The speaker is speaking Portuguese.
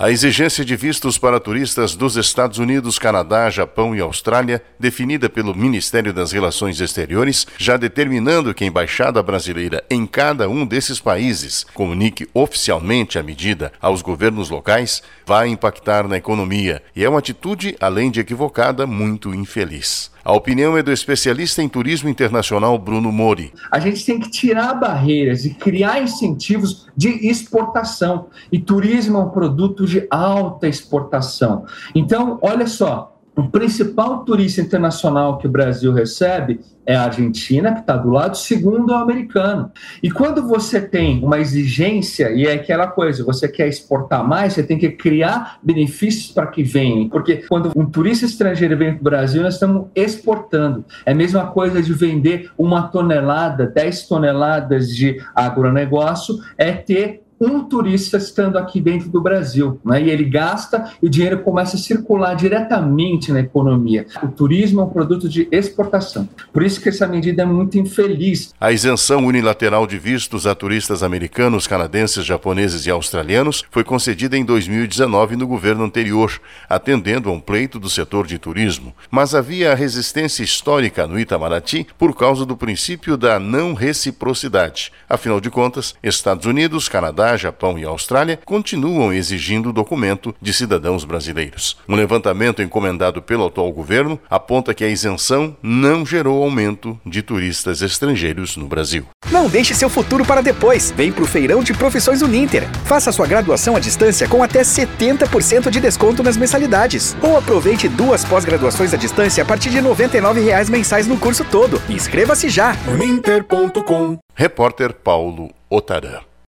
A exigência de vistos para turistas dos Estados Unidos, Canadá, Japão e Austrália, definida pelo Ministério das Relações Exteriores, já determinando que a embaixada brasileira em cada um desses países comunique oficialmente a medida aos governos locais, vai impactar na economia e é uma atitude, além de equivocada, muito infeliz. A opinião é do especialista em turismo internacional Bruno Mori. A gente tem que tirar barreiras e criar incentivos de exportação. E turismo é um produto de alta exportação. Então, olha só, o principal turista internacional que o Brasil recebe é a Argentina, que está do lado, segundo o americano. E quando você tem uma exigência, e é aquela coisa, você quer exportar mais, você tem que criar benefícios para que venham. Porque quando um turista estrangeiro vem para o Brasil, nós estamos exportando. É a mesma coisa de vender uma tonelada, 10 toneladas de agronegócio, é ter um turista estando aqui dentro do Brasil, né? e ele gasta e o dinheiro começa a circular diretamente na economia. O turismo é um produto de exportação. Por isso que essa medida é muito infeliz. A isenção unilateral de vistos a turistas americanos, canadenses, japoneses e australianos foi concedida em 2019 no governo anterior, atendendo a um pleito do setor de turismo. Mas havia resistência histórica no Itamaraty por causa do princípio da não reciprocidade. Afinal de contas, Estados Unidos, Canadá, Japão e Austrália continuam exigindo o documento de cidadãos brasileiros. Um levantamento encomendado pelo atual governo aponta que a isenção não gerou aumento de turistas estrangeiros no Brasil. Não deixe seu futuro para depois. Vem para o Feirão de Profissões Uninter. Faça sua graduação à distância com até 70% de desconto nas mensalidades. Ou aproveite duas pós-graduações à distância a partir de R$ 99 mensais no curso todo. Inscreva-se já. Uninter.com Repórter Paulo Otarã